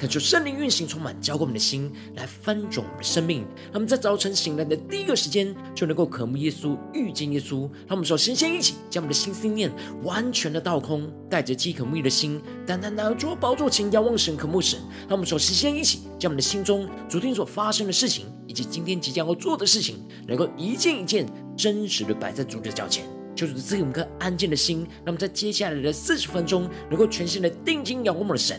恳求圣灵运行，充满浇灌我们的心，来翻转我们的生命。让我们在早晨醒来的第一个时间，就能够渴慕耶稣，遇见耶稣。让我们首先先一起将我们的心思念完全的倒空，带着饥渴慕义的心，单单的坐宝座前，仰望神，渴慕神。让我们首先先一起将我们的心中昨天所发生的事情，以及今天即将要做的事情，能够一件一件真实的摆在主的脚前，求主赐给我们颗安静的心。那么在接下来的四十分钟，能够全心的定睛仰望我们的神。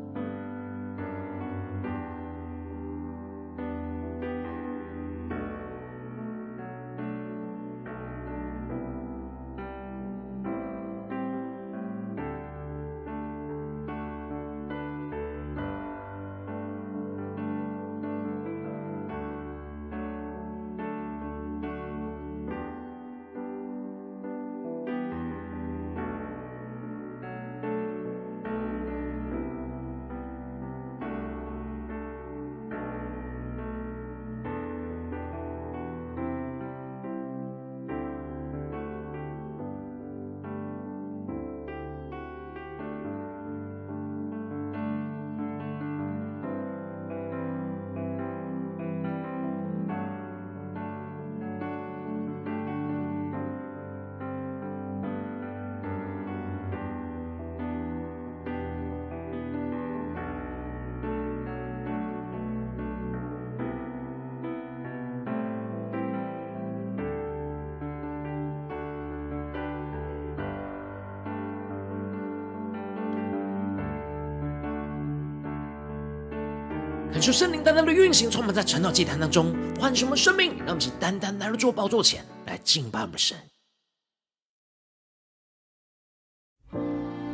求圣灵单单的运行，充满在晨祷祭坛当中，唤醒我们生命，让我们单单来到主宝座前来敬拜我们神。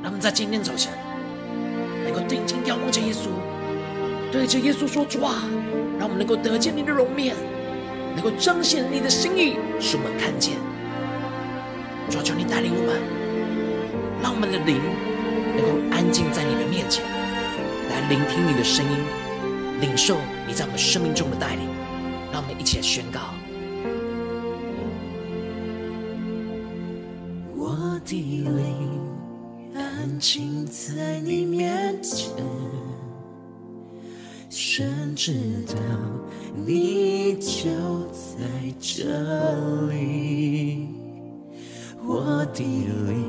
让我们在今天早晨能够定睛仰望着耶稣，对着耶稣说：“主啊，让我们能够得见你的容面，能够彰显你的心意，使我们看见。主，求你带领我们，让我们的灵能够安静在你的面前，来聆听你的声音。”领受你在我们生命中的带领，让我们一起来宣告。我的灵安静在你面前，深知道你就在这里。我的灵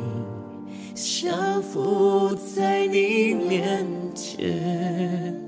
降服在你面前。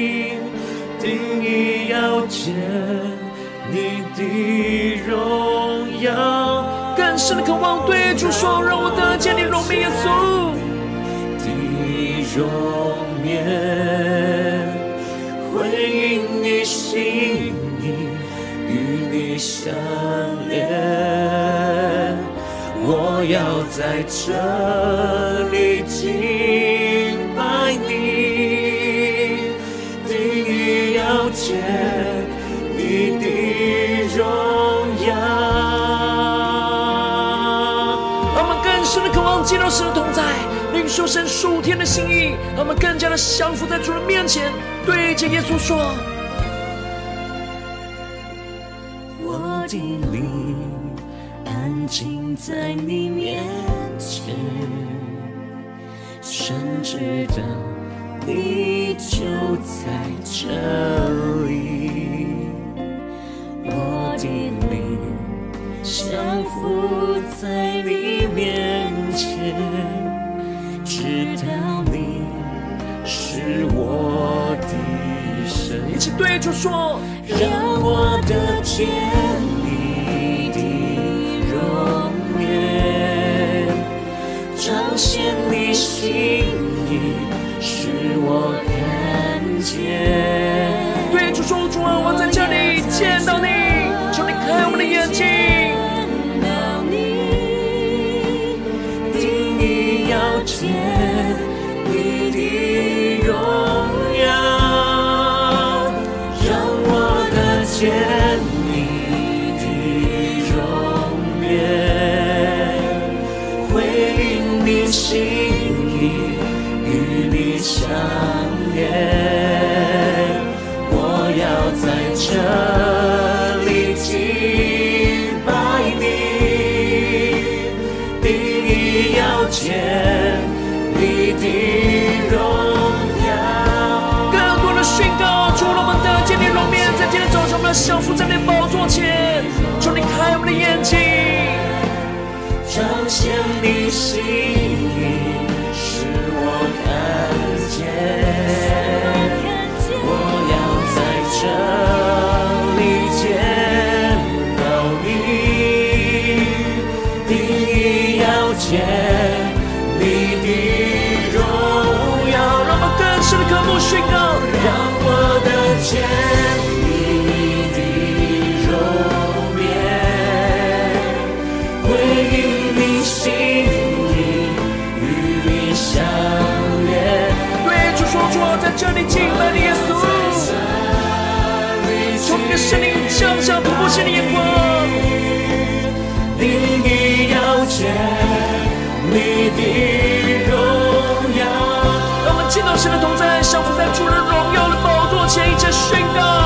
定意要见你的荣耀，更深的渴望对主说，让我得见你容面，耶稣的容面，回应你心意，与你相连。我要在这里敬拜你。深的渴望见到神的同在，领受神属天的心意，让我们更加的降服在主人面前，对着耶稣说：我的灵安静在你面前，神知道。你就在这里，我的灵降服在你前，知道你是我的神。一起对主说，让我得见你的容颜，彰显你心意，使我看见。你像突破性的眼光，定意要见你的荣耀。让我们见到神的同在，降服在主人荣耀的宝座前，一切宣告。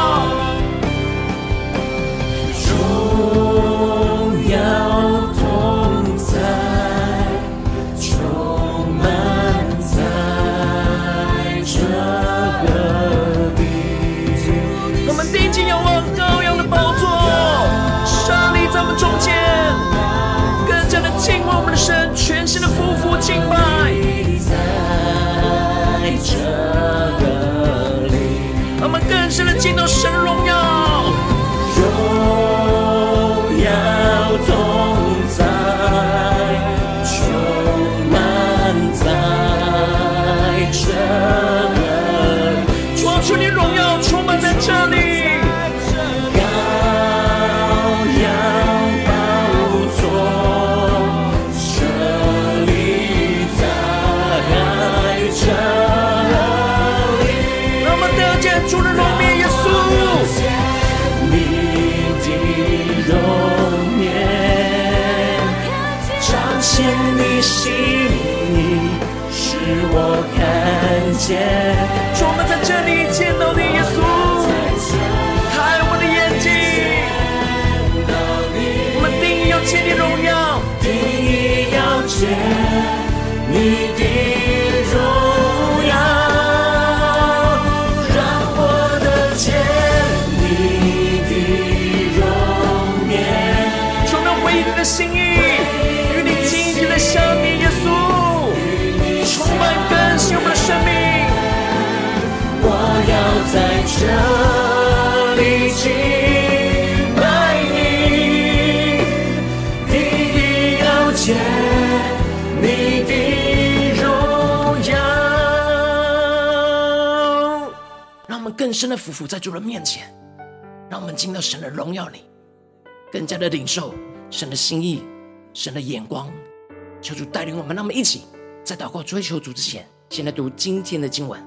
些，这里敬拜你，定意要见你的荣耀。让我们更深的匍匐在主的面前，让我们进到神的荣耀里，更加的领受神的心意、神的眼光。求主带领我们，让我们一起在祷告追求主之前，先来读今天的经文。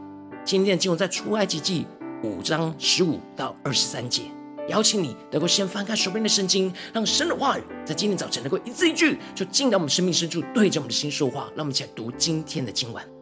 今天的经文在出埃及记。五章十五到二十三节，邀请你能够先翻开手边的圣经，让神的话语在今天早晨能够一字一句，就进到我们生命深处，对着我们的心说话。让我们一起来读今天的经文。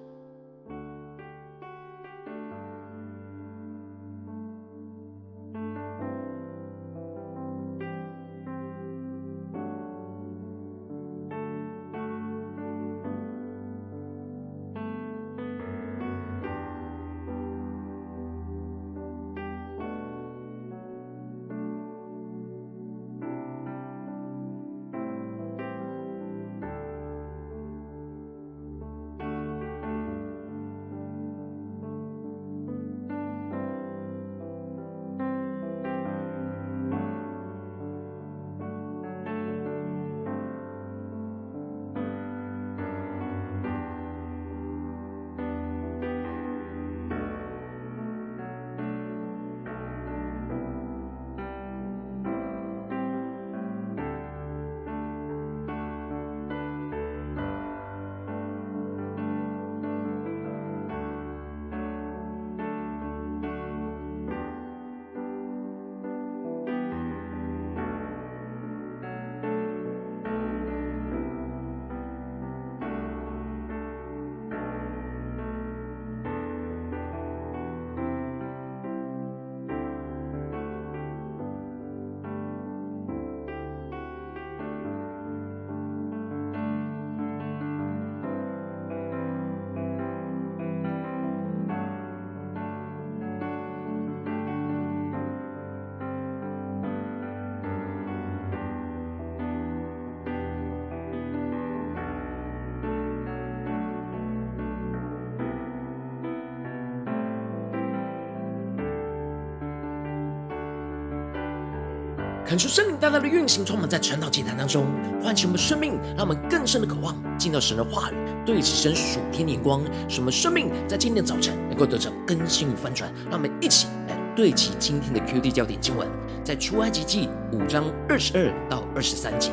恳求圣灵大大的运行，充满在晨祷祭坛当中，唤起我们生命，让我们更深的渴望进到神的话语，对齐神属天的眼光，使我们生命在今天早晨能够得着更新与翻转。让我们一起来对齐今天的 QD 焦点经文，在出埃及记五章二十二到二十三节。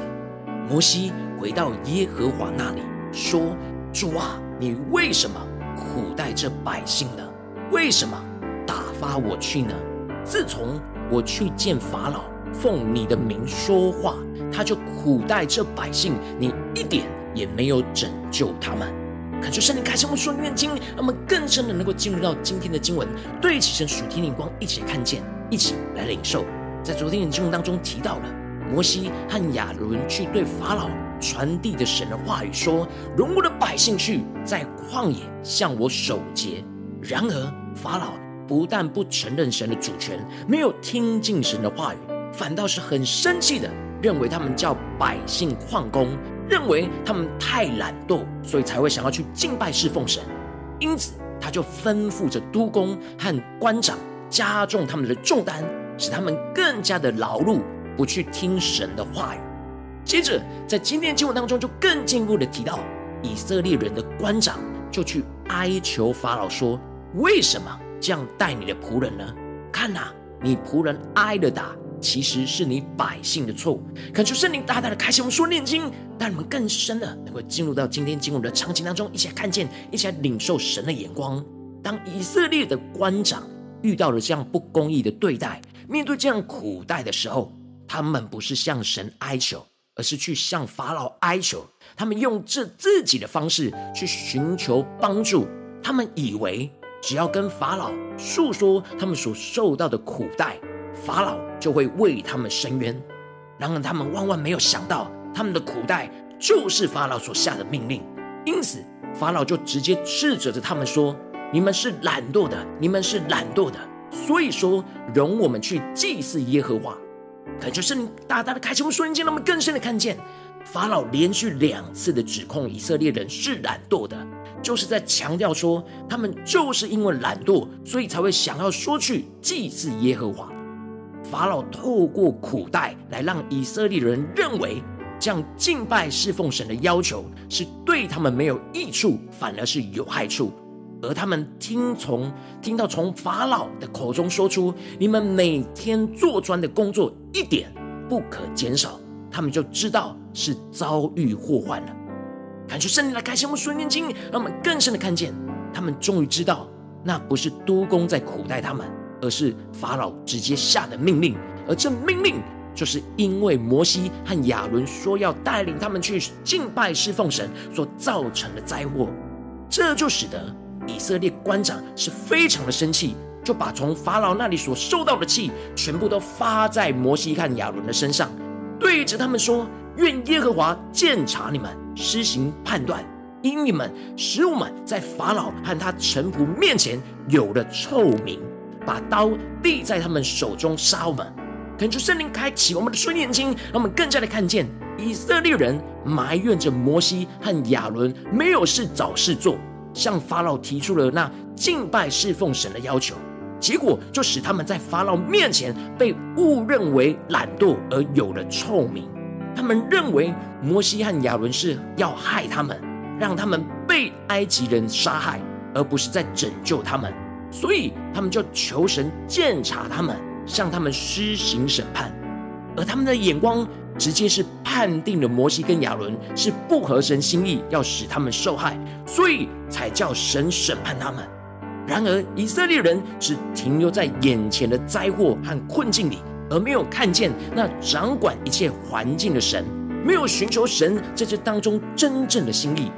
摩西回到耶和华那里，说：“主啊，你为什么苦待这百姓呢？为什么打发我去呢？自从我去见法老。”奉你的名说话，他就苦待这百姓，你一点也没有拯救他们。恳求圣灵开启我们属灵眼睛，让我们更深的能够进入到今天的经文，对齐神属天的光，一起来看见，一起来领受。在昨天的经文当中提到了摩西和亚伦去对法老传递的神的话语，说：“容我的百姓去，在旷野向我守节。”然而法老不但不承认神的主权，没有听进神的话语。反倒是很生气的，认为他们叫百姓旷工，认为他们太懒惰，所以才会想要去敬拜侍奉神。因此，他就吩咐着督工和官长加重他们的重担，使他们更加的劳碌，不去听神的话语。接着，在今天的经文当中，就更进一步的提到，以色列人的官长就去哀求法老说：“为什么这样待你的仆人呢？看呐，你仆人挨了打。”其实是你百姓的错误，恳求圣灵大大的开启我们说念经，让我们更深的能够进入到今天经文的场景当中，一起来看见，一起来领受神的眼光。当以色列的官长遇到了这样不公义的对待，面对这样苦待的时候，他们不是向神哀求，而是去向法老哀求。他们用这自己的方式去寻求帮助，他们以为只要跟法老诉说他们所受到的苦待。法老就会为他们伸冤，然而他们万万没有想到，他们的苦待就是法老所下的命令。因此，法老就直接斥责着他们说：“你们是懒惰的，你们是懒惰的。所以说，容我们去祭祀耶和华。”恳求圣灵大大的开启我们属灵眼，让我们更深的看见，法老连续两次的指控以色列人是懒惰的，就是在强调说，他们就是因为懒惰，所以才会想要说去祭祀耶和华。法老透过苦待来让以色列人认为，这样敬拜侍奉神的要求是对他们没有益处，反而是有害处。而他们听从听到从法老的口中说出“你们每天做砖的工作一点不可减少”，他们就知道是遭遇祸患了。感谢圣灵来开启我们属灵眼睛，让我们更深的看见，他们终于知道，那不是督工在苦待他们。而是法老直接下的命令，而这命令就是因为摩西和亚伦说要带领他们去敬拜侍奉神所造成的灾祸，这就使得以色列官长是非常的生气，就把从法老那里所受到的气全部都发在摩西和亚伦的身上，对着他们说：愿耶和华鉴察你们，施行判断，因你们使我们在法老和他臣仆面前有了臭名。把刀递在他们手中杀我们，恳求圣灵开启我们的双眼睛，让我们更加的看见以色列人埋怨着摩西和亚伦没有事找事做，向法老提出了那敬拜侍奉神的要求，结果就使他们在法老面前被误认为懒惰而有了臭名。他们认为摩西和亚伦是要害他们，让他们被埃及人杀害，而不是在拯救他们。所以他们就求神鉴察他们，向他们施行审判，而他们的眼光直接是判定了摩西跟亚伦是不合神心意，要使他们受害，所以才叫神审判他们。然而以色列人只停留在眼前的灾祸和困境里，而没有看见那掌管一切环境的神，没有寻求神在这当中真正的心意。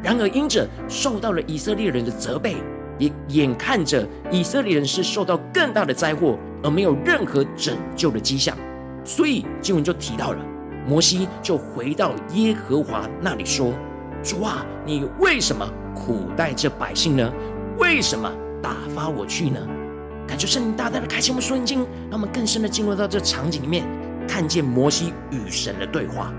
然而因着受到了以色列人的责备。也眼看着以色列人是受到更大的灾祸，而没有任何拯救的迹象，所以经文就提到了摩西就回到耶和华那里说：“主啊，你为什么苦待这百姓呢？为什么打发我去呢？”感觉圣灵大大的开启我们属灵眼睛，让我们更深的进入到这场景里面，看见摩西与神的对话。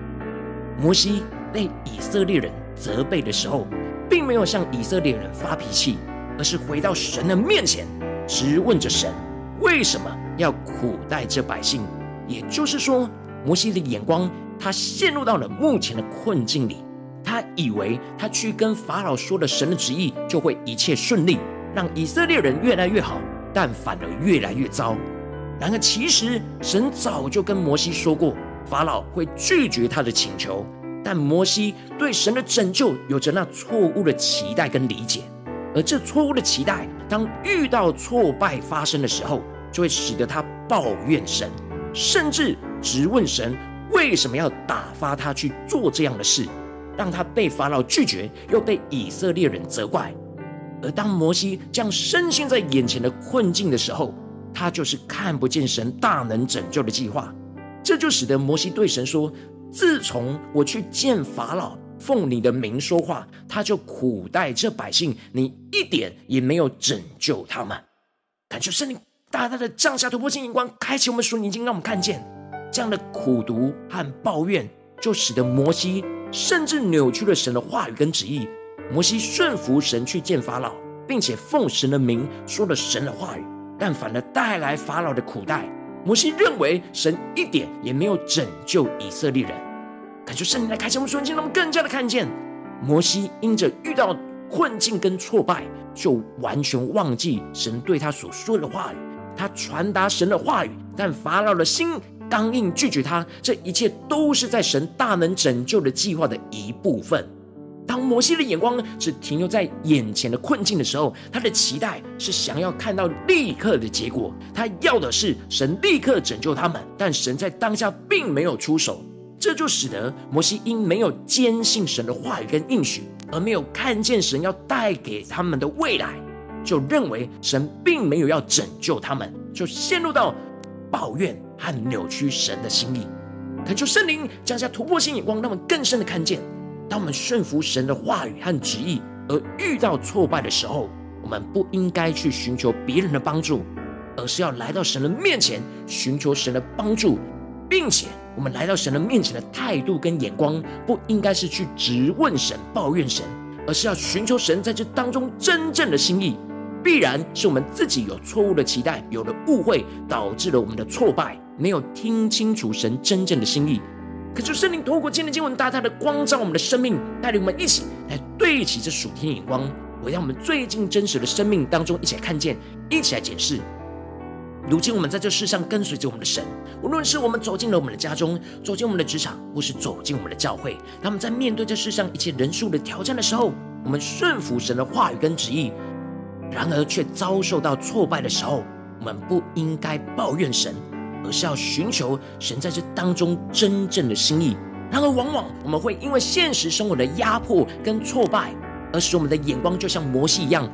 摩西被以色列人责备的时候，并没有向以色列人发脾气。而是回到神的面前，质问着神为什么要苦待这百姓，也就是说，摩西的眼光他陷入到了目前的困境里，他以为他去跟法老说了神的旨意，就会一切顺利，让以色列人越来越好，但反而越来越糟。然而，其实神早就跟摩西说过，法老会拒绝他的请求。但摩西对神的拯救有着那错误的期待跟理解，而这错误的期待，当遇到挫败发生的时候，就会使得他抱怨神，甚至质问神为什么要打发他去做这样的事，让他被法老拒绝，又被以色列人责怪。而当摩西这样深陷在眼前的困境的时候，他就是看不见神大能拯救的计划，这就使得摩西对神说：“自从我去见法老，奉你的名说话，他就苦待这百姓，你一点也没有拯救他们。”感觉圣灵大大的降下突破性眼光，开启我们属灵经，让我们看见这样的苦毒和抱怨，就使得摩西甚至扭曲了神的话语跟旨意。摩西顺服神去见法老，并且奉神的名说了神的话语。但反而带来法老的苦待。摩西认为神一点也没有拯救以色列人。感谢圣灵来开启我们瞬间，让我们更加的看见摩西因着遇到困境跟挫败，就完全忘记神对他所说的话语。他传达神的话语，但法老的心刚硬拒绝他。这一切都是在神大能拯救的计划的一部分。当摩西的眼光只停留在眼前的困境的时候，他的期待是想要看到立刻的结果，他要的是神立刻拯救他们，但神在当下并没有出手，这就使得摩西因没有坚信神的话语跟应许，而没有看见神要带给他们的未来，就认为神并没有要拯救他们，就陷入到抱怨和扭曲神的心意。恳求圣灵降下突破性眼光，让我们更深的看见。当我们顺服神的话语和旨意，而遇到挫败的时候，我们不应该去寻求别人的帮助，而是要来到神的面前寻求神的帮助，并且我们来到神的面前的态度跟眼光，不应该是去质问神、抱怨神，而是要寻求神在这当中真正的心意。必然是我们自己有错误的期待，有了误会，导致了我们的挫败，没有听清楚神真正的心意。可是圣灵透过今天的经文，大大的光照我们的生命，带领我们一起来对齐这属天眼光，回到我们最近真实的生命当中，一起来看见，一起来解释。如今我们在这世上跟随着我们的神，无论是我们走进了我们的家中，走进我们的职场，或是走进我们的教会，他们在面对这世上一切人数的挑战的时候，我们顺服神的话语跟旨意，然而却遭受到挫败的时候，我们不应该抱怨神。而是要寻求神在这当中真正的心意。然而，往往我们会因为现实生活的压迫跟挫败，而使我们的眼光就像摩西一样，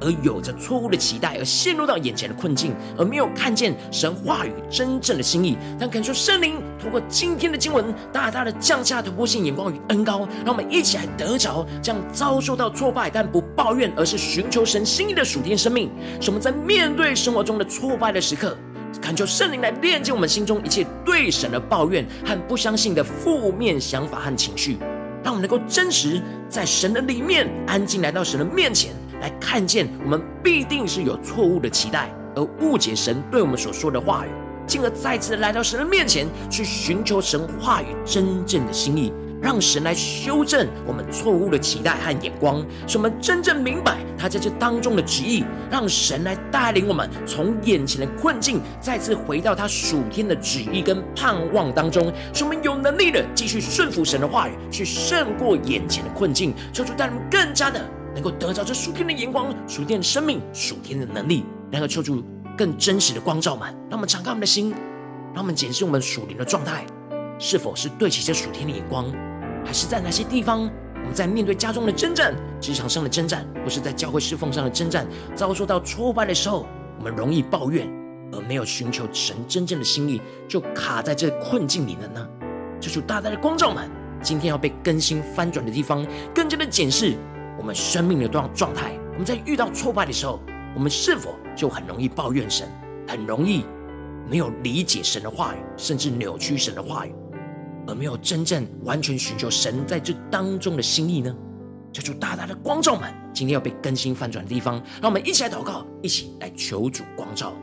而有着错误的期待，而陷入到眼前的困境，而没有看见神话语真正的心意。但恳求圣灵通过今天的经文，大大的降下突破性眼光与恩膏，让我们一起来得着这样遭受到挫败但不抱怨，而是寻求神心意的属天生命。使我们在面对生活中的挫败的时刻，恳求圣灵来炼净我们心中一切对神的抱怨和不相信的负面想法和情绪，让我们能够真实在神的里面安静来到神的面前，来看见我们必定是有错误的期待，而误解神对我们所说的话语，进而再次来到神的面前去寻求神话语真正的心意。让神来修正我们错误的期待和眼光，使我们真正明白他在这当中的旨意。让神来带领我们从眼前的困境，再次回到他属天的旨意跟盼望当中，使我们有能力的继续顺服神的话语，去胜过眼前的困境。求主带领我们更加的能够得着这属天的眼光、属天的生命、属天的能力，然后求主更真实的光照们，让我们敞开我们的心，让我们检视我们属灵的状态，是否是对齐这属天的眼光。还是在哪些地方，我们在面对家中的征战、职场上的征战，或是在教会侍奉上的征战，遭受到挫败的时候，我们容易抱怨，而没有寻求神真正的心意，就卡在这困境里了呢？这就大大的光照们，今天要被更新翻转的地方，更加的检视我们生命的状状态。我们在遇到挫败的时候，我们是否就很容易抱怨神，很容易没有理解神的话语，甚至扭曲神的话语？而没有真正完全寻求神在这当中的心意呢？求主大大的光照们，今天要被更新翻转的地方，让我们一起来祷告，一起来求主光照。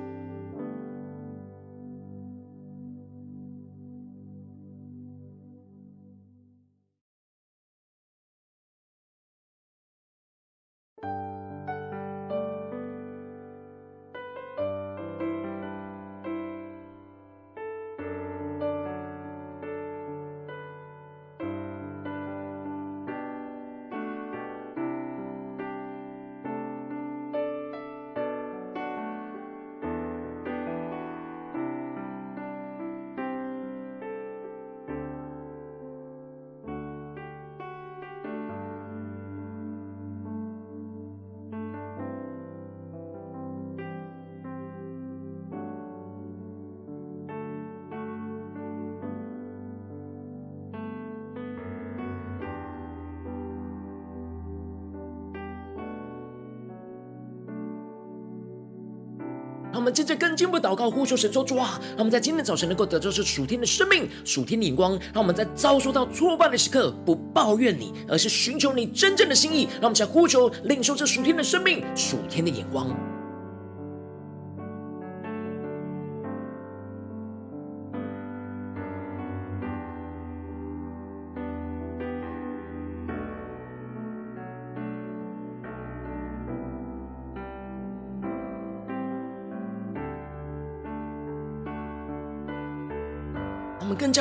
我们正在更进一步祷告，呼求神说主啊，让我们在今天早晨能够得到这属天的生命、属天的眼光，让我们在遭受到挫败的时刻不抱怨你，而是寻求你真正的心意。让我们来呼求，领受这属天的生命、属天的眼光。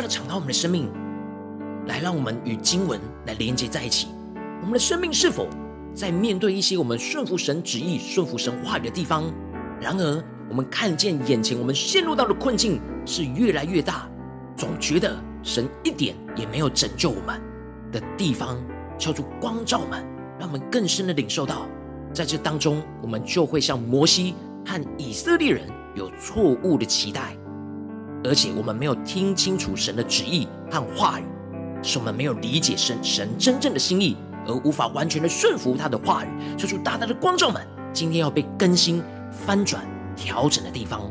的敞开我们的生命，来让我们与经文来连接在一起。我们的生命是否在面对一些我们顺服神旨意、顺服神话语的地方？然而，我们看见眼前我们陷入到的困境是越来越大，总觉得神一点也没有拯救我们的地方，敲出光照们，让我们更深的领受到，在这当中，我们就会像摩西和以色列人有错误的期待。而且我们没有听清楚神的旨意和话语，是我们没有理解神神真正的心意，而无法完全的顺服他的话语，说出大大的光照们，今天要被更新、翻转、调整的地方。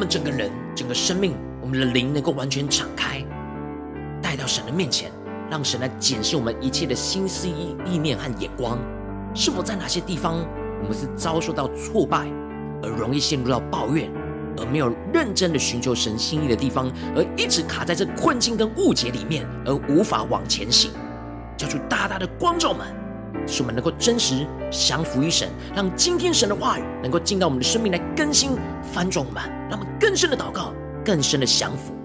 我们整个人、整个生命、我们的灵能够完全敞开，带到神的面前，让神来检视我们一切的心思意意念和眼光，是否在哪些地方我们是遭受到挫败，而容易陷入到抱怨，而没有认真的寻求神心意的地方，而一直卡在这困境跟误解里面，而无法往前行，叫出大大的光照们。使我们能够真实降服于神，让今天神的话语能够进到我们的生命来更新、翻转我们，让我们更深的祷告、更深的降服。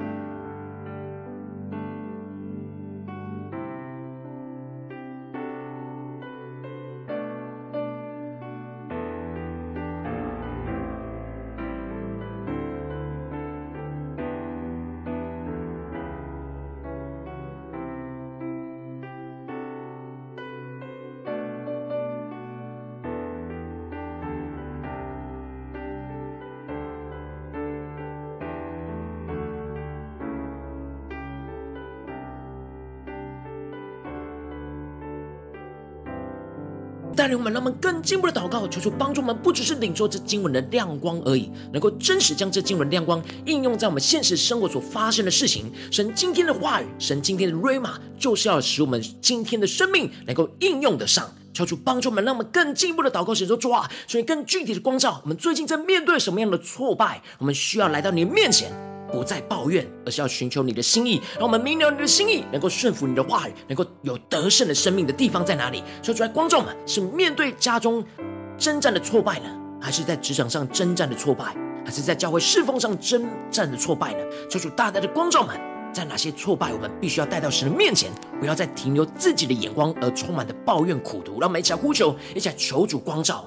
带领我们，让我们更进一步的祷告，求主帮助我们，不只是领受这经文的亮光而已，能够真实将这经文亮光应用在我们现实生活所发生的事情。神今天的话语，神今天的瑞玛，就是要使我们今天的生命能够应用得上。求主帮助我们，让我们更进一步的祷告，写作主啊，所以更具体的光照，我们最近在面对什么样的挫败，我们需要来到你的面前。不再抱怨，而是要寻求你的心意。让我们明了你的心意，能够顺服你的话语，能够有得胜的生命的地方在哪里？说出来，观众们是面对家中征战的挫败呢，还是在职场上征战的挫败，还是在教会侍奉上征战的挫败呢？求主大大的光照们，在哪些挫败，我们必须要带到神的面前，不要再停留自己的眼光，而充满的抱怨苦毒。让我们一起来呼求，一起来求主光照。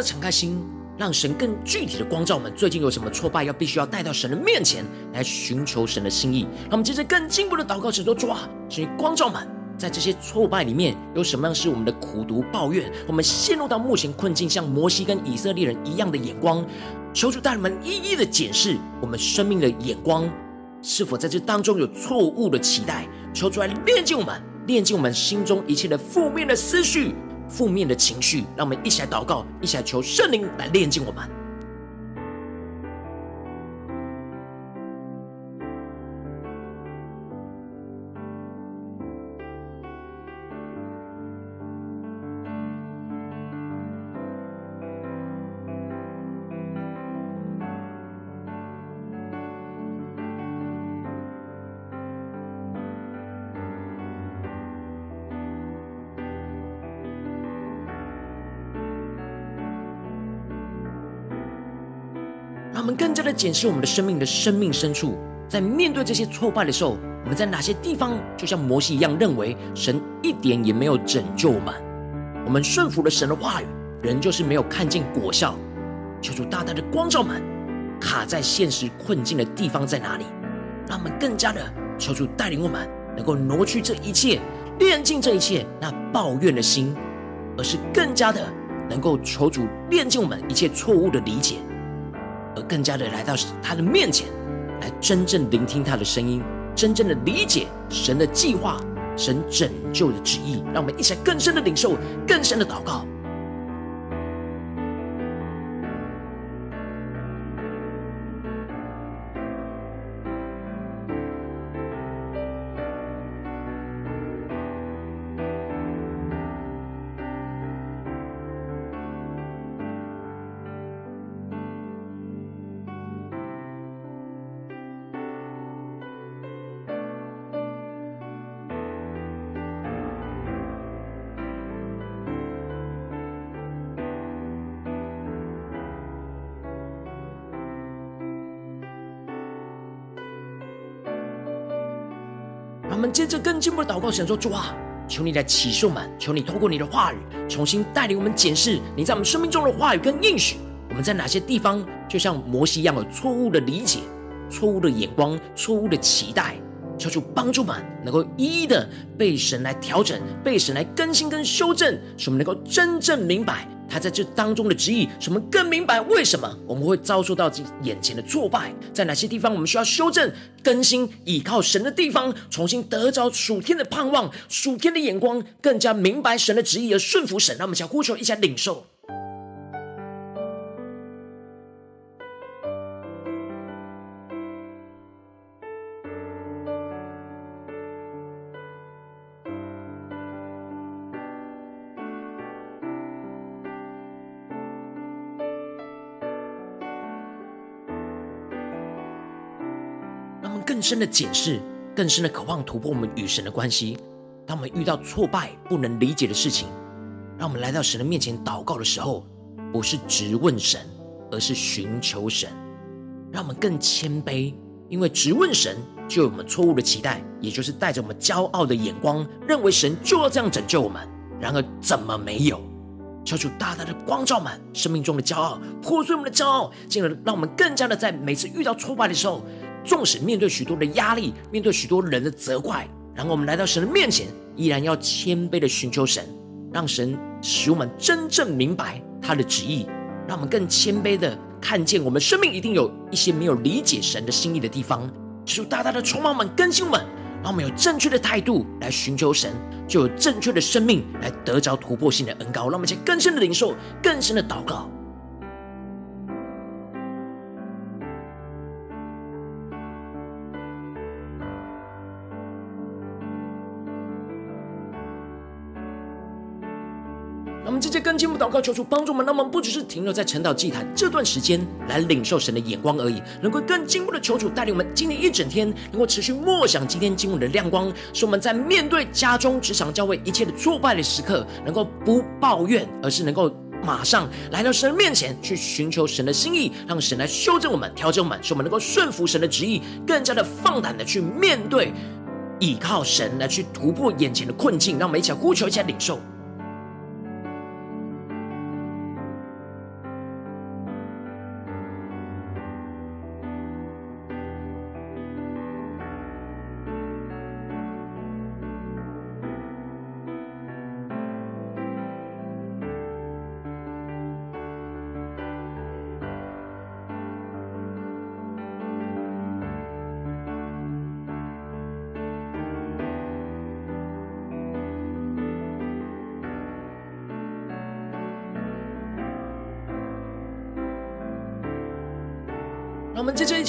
的敞开心，让神更具体的光照我们。最近有什么挫败，要必须要带到神的面前来寻求神的心意。让我们接着更进一步的祷告，神说：主啊，神光照们，在这些挫败里面有什么样是我们的苦毒抱怨？我们陷入到目前困境，像摩西跟以色列人一样的眼光，求主大人们一一的检视我们生命的眼光，是否在这当中有错误的期待？求主来炼净我们，炼净我们心中一切的负面的思绪。负面的情绪，让我们一起来祷告，一起来求圣灵来炼净我们。们更加的检视我们的生命的生命深处，在面对这些挫败的时候，我们在哪些地方就像摩西一样，认为神一点也没有拯救我们？我们顺服了神的话语，仍旧是没有看见果效。求主大大的光照们，卡在现实困境的地方在哪里？让我们更加的求主带领我们，能够挪去这一切，炼尽这一切那抱怨的心，而是更加的能够求主炼尽我们一切错误的理解，而更加的来到他的面前，来真正聆听他的声音，真正的理解神的计划，神拯救的旨意。让我们一起来更深的领受，更深的祷告。我们接着更进一步的祷告，想说：主啊，求你来启示我们，求你透过你的话语，重新带领我们检视你在我们生命中的话语跟应许。我们在哪些地方，就像摩西一样，有错误的理解、错误的眼光、错误的期待。求主帮助我们，能够一一的被神来调整，被神来更新跟修正，使我们能够真正明白。他在这当中的旨意，使我们更明白为什么我们会遭受到眼前的挫败，在哪些地方我们需要修正、更新，倚靠神的地方，重新得着属天的盼望、属天的眼光，更加明白神的旨意而顺服神。让我们想呼求，一下领受。更深的检视，更深的渴望突破我们与神的关系。当我们遇到挫败、不能理解的事情，让我们来到神的面前祷告的时候，不是直问神，而是寻求神。让我们更谦卑，因为直问神就有我们错误的期待，也就是带着我们骄傲的眼光，认为神就要这样拯救我们。然而怎么没有？求主大大的光照满生命中的骄傲，破碎我们的骄傲，进而让我们更加的在每次遇到挫败的时候。纵使面对许多的压力，面对许多人的责怪，然后我们来到神的面前，依然要谦卑的寻求神，让神使我们真正明白他的旨意，让我们更谦卑的看见我们生命一定有一些没有理解神的心意的地方，求大大的充满我们，更新我们，让我们有正确的态度来寻求神，就有正确的生命来得着突破性的恩膏，让我们去更深的领受，更深的祷告。进一步祷告，求主帮助我们。让我们不只是停留在晨祷祭坛这段时间来领受神的眼光而已，能够更进一步的求主带领我们今天一整天，能够持续默想今天经文的亮光，使我们在面对家中、职场、教会一切的挫败的时刻，能够不抱怨，而是能够马上来到神的面前去寻求神的心意，让神来修正我们、调整我们，使我们能够顺服神的旨意，更加的放胆的去面对，依靠神来去突破眼前的困境。让我们一起来呼求，一起来领受。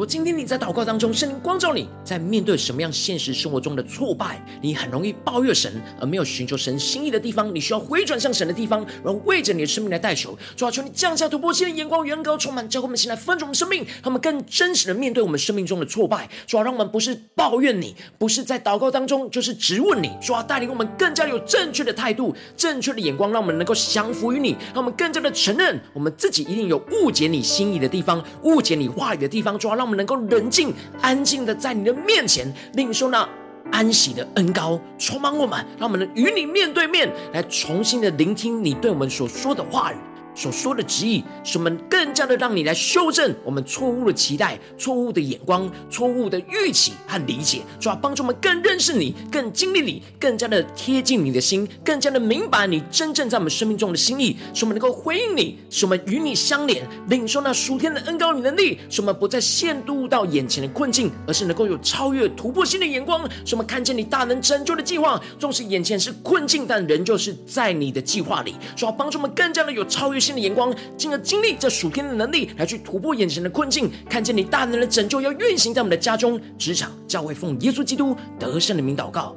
我今天你在祷告当中，圣灵光照你，在面对什么样现实生活中的挫败，你很容易抱怨神，而没有寻求神心意的地方，你需要回转向神的地方，然后为着你的生命来代求。主啊，求你降下突破性的眼光，远高充满，教会我们先来分盛我们生命，他们更真实的面对我们生命中的挫败。主啊，让我们不是抱怨你，不是在祷告当中就是质问你。主啊，带领我们更加有正确的态度、正确的眼光，让我们能够降服于你，让我们更加的承认我们自己一定有误解你心意的地方、误解你话语的地方。主啊，让我们能够冷静、安静的在你的面前领受那安息的恩高，充满我们，让我们能与你面对面，来重新的聆听你对我们所说的话语。所说的旨意，使我们更加的让你来修正我们错误的期待、错误的眼光、错误的预期和理解，主要帮助我们更认识你、更经历你、更加的贴近你的心、更加的明白你真正在我们生命中的心意，使我们能够回应你，使我们与你相连，领受那属天的恩膏与能力，使我们不再陷入到眼前的困境，而是能够有超越突破性的眼光，使我们看见你大能拯救的计划。纵使眼前是困境，但仍旧是在你的计划里，主要帮助我们更加的有超越性。的眼光，进而经历这属天的能力，来去突破眼前的困境，看见你大能的拯救要运行在我们的家中、职场、教会，奉耶稣基督得胜的名祷告。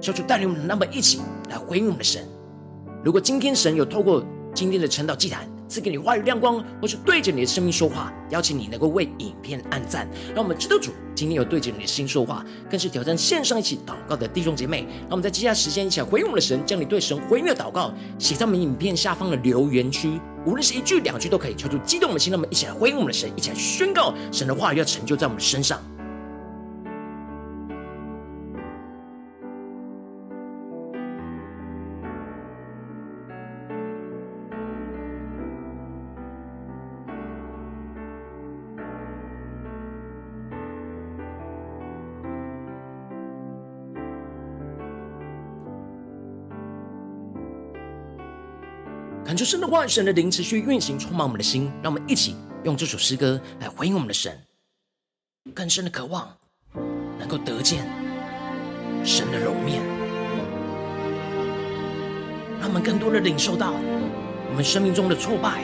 小主带领我们，那么一起来回应我们的神。如果今天神有透过今天的晨祷祭坛，赐给你话语亮光，或是对着你的生命说话，邀请你能够为影片按赞，让我们知道主今天有对着你的心说话，更是挑战线上一起祷告的弟兄姐妹。让我们在接下来时间一起来回应我们的神，将你对神回应的祷告写在我们影片下方的留言区，无论是一句两句都可以，求主激动的心，让我们一起来回应我们的神，一起来宣告神的话语要成就在我们身上。恳求神的话语、神的灵持续运行，充满我们的心，让我们一起用这首诗歌来回应我们的神，更深的渴望能够得见神的容面，让我们更多的领受到我们生命中的挫败，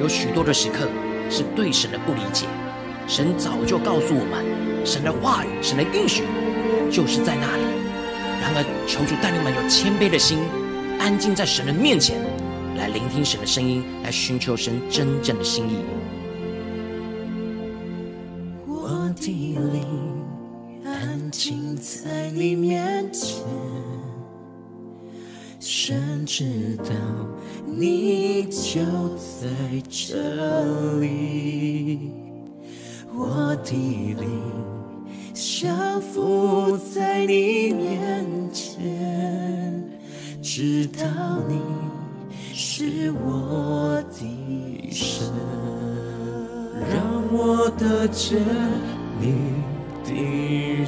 有许多的时刻是对神的不理解，神早就告诉我们，神的话语、神的应许就是在那里。然而，求主带领我们有谦卑的心，安静在神的面前。来聆听神的声音，来寻求神真正的心意。我的灵安静在你面前，神知道你就在这里。我的灵降服在你面前，知道你。是我的神，让我得见你的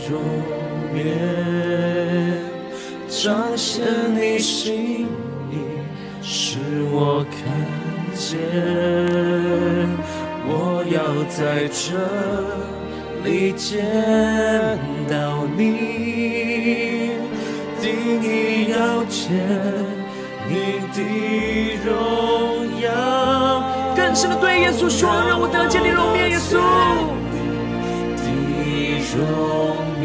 容颜，彰显你心意，使我看见。我要在这里见到你，定意要见。你的荣耀，更深的对耶稣说，让我得见你容面，耶稣。你的容面，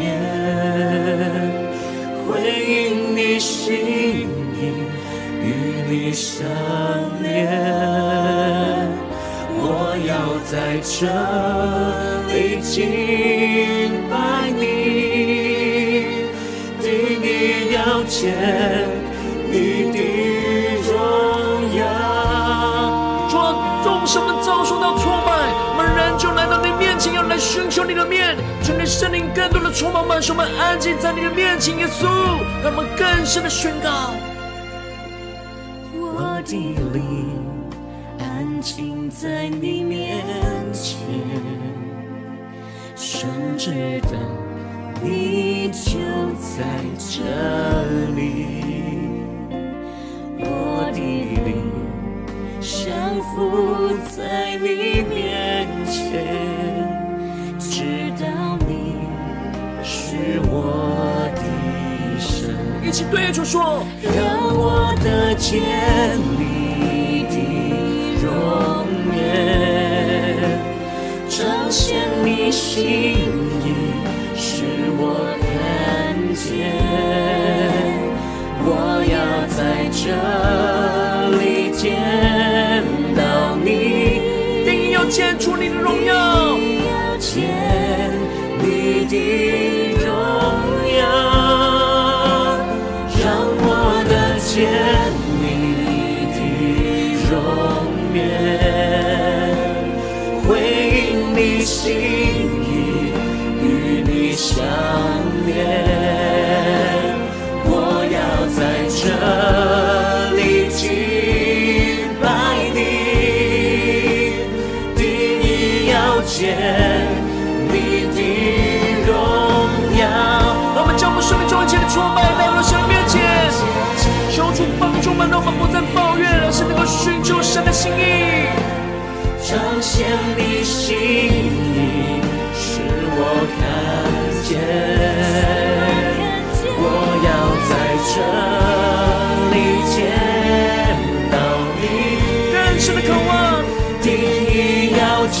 回应你心意，与你相连。我要在这里敬拜你，定意要见你的。寻求你的面，求你圣灵更多的充满满，使我们安静在你的面前，耶稣，让我们更深的宣告。我的灵安静在你面前，神知道你就在这里。我的灵降服在你面前。起对主说，让我得见你的容颜，彰显显你心意，使我看见。我要在这里见到你，定要见出你的荣耀，要见你的怨，而是能够寻求神的心意。彰显你心意，使我看见。我要在这里见到你，更深的渴望，定义要见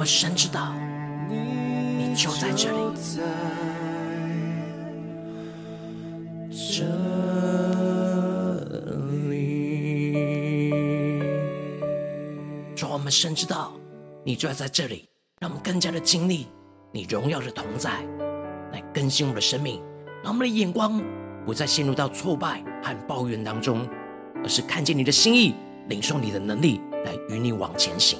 们深知道你就在这里。这里，主，我们深知道你就在这里，让我们更加的经历你荣耀的同在。来更新我们的生命，让我们的眼光不再陷入到挫败和抱怨当中，而是看见你的心意，领受你的能力，来与你往前行。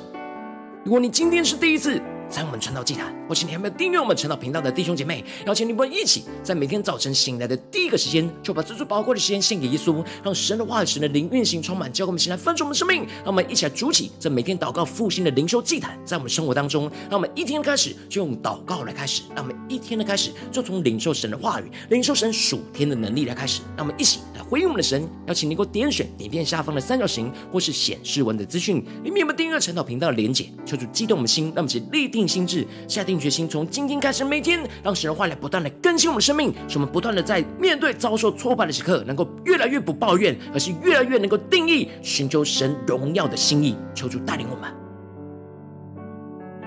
如果你今天是第一次在我们传道祭坛，或是你还没有订阅我们传道频道的弟兄姐妹，邀请你们一起在每天早晨醒来的第一个时间，就把最最宝贵的时间献给耶稣，让神的话语、神的灵运行充满，教给我们醒来分盛我们生命。让我们一起来筑起这每天祷告复兴的灵修祭坛，在我们生活当中，让我们一天的开始就用祷告来开始，让我们一天的开始就从领受神的话语、领受神属天的能力来开始。让我们一起来回应我们的神，邀请你给我点选影片下方的三角形，或是显示文的资讯，里面有没有订阅传道频道的连结？求主激动我们心，让我们一起立定定心志，下定决心，从今天开始，每天让神的话来不断的更新我们的生命，使我们不断的在面对遭受挫败的时刻，能够越来越不抱怨，而是越来越能够定义寻求神荣耀的心意。求主带领我们。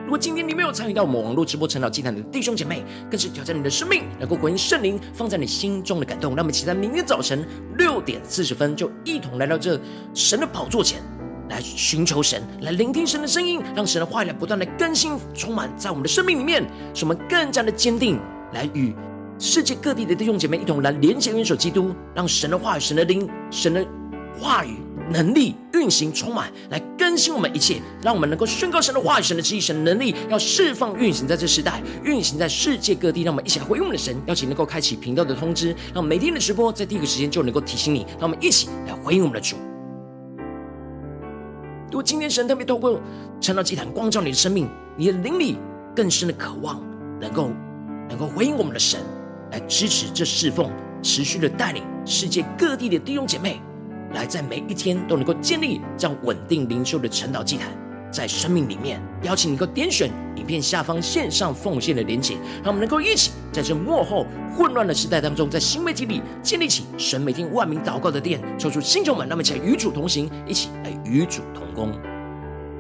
如果今天你没有参与到我们网络直播晨祷祭坛的弟兄姐妹，更是挑战你的生命，能够回应圣灵放在你心中的感动。让我们期待明天早晨六点四十分，就一同来到这神的宝座前。来寻求神，来聆听神的声音，让神的话语来不断的更新、充满在我们的生命里面，使我们更加的坚定，来与世界各地的弟兄姐妹一同来连接、元首基督，让神的话语、神的灵、神的话语能力运行充满，来更新我们一切，让我们能够宣告神的话语、神的旨意、神的能力，要释放、运行在这时代，运行在世界各地。让我们一起来回应我们的神，邀请能够开启频道的通知，让每天的直播在第一个时间就能够提醒你。让我们一起来回应我们的主。如果今天神特别透过晨祷祭坛光照你的生命，你的灵里更深的渴望，能够能够回应我们的神，来支持这侍奉，持续的带领世界各地的弟兄姐妹，来在每一天都能够建立这样稳定灵修的成祷祭坛。在生命里面，邀请你能够点选影片下方线上奉献的连结，让我们能够一起在这幕后混乱的时代当中，在新媒体里建立起神每天万名祷告的殿，抽出星球们，那么一起来与主同行，一起来与主同工。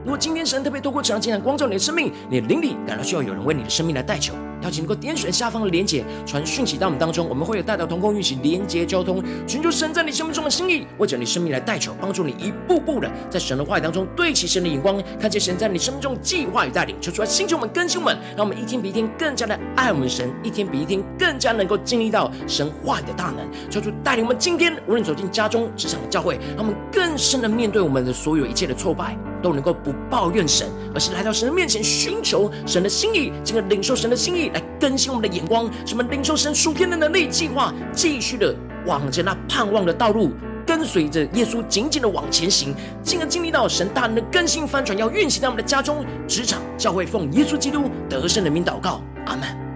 如果今天神特别透过这样经常光照你的生命，你的灵里感到需要有人为你的生命来代求，邀请能够点选下方的连结，传讯息到我们当中，我们会有带到同工运行连结交通，寻求神在你生命中的心意，为着你生命来代求，帮助你一步步的在神的话语当中对齐神的眼光，看见神在你生命中计划与带领，求出来星球们更新们，让我们一天比一天更加的爱我们神，一天比一天更加能够经历到神话语的大能，求主带领我们今天无论走进家中、职场、教会，让我们更深的面对我们的所有一切的挫败。都能够不抱怨神，而是来到神的面前寻求神的心意，进而领受神的心意来更新我们的眼光，什么领受神属天的能力计划，继续的往着那盼望的道路，跟随着耶稣紧紧的往前行，进而经历到神大能的更新翻转，要运行在我们的家中、职场、教会，奉耶稣基督得胜的名祷告，阿门。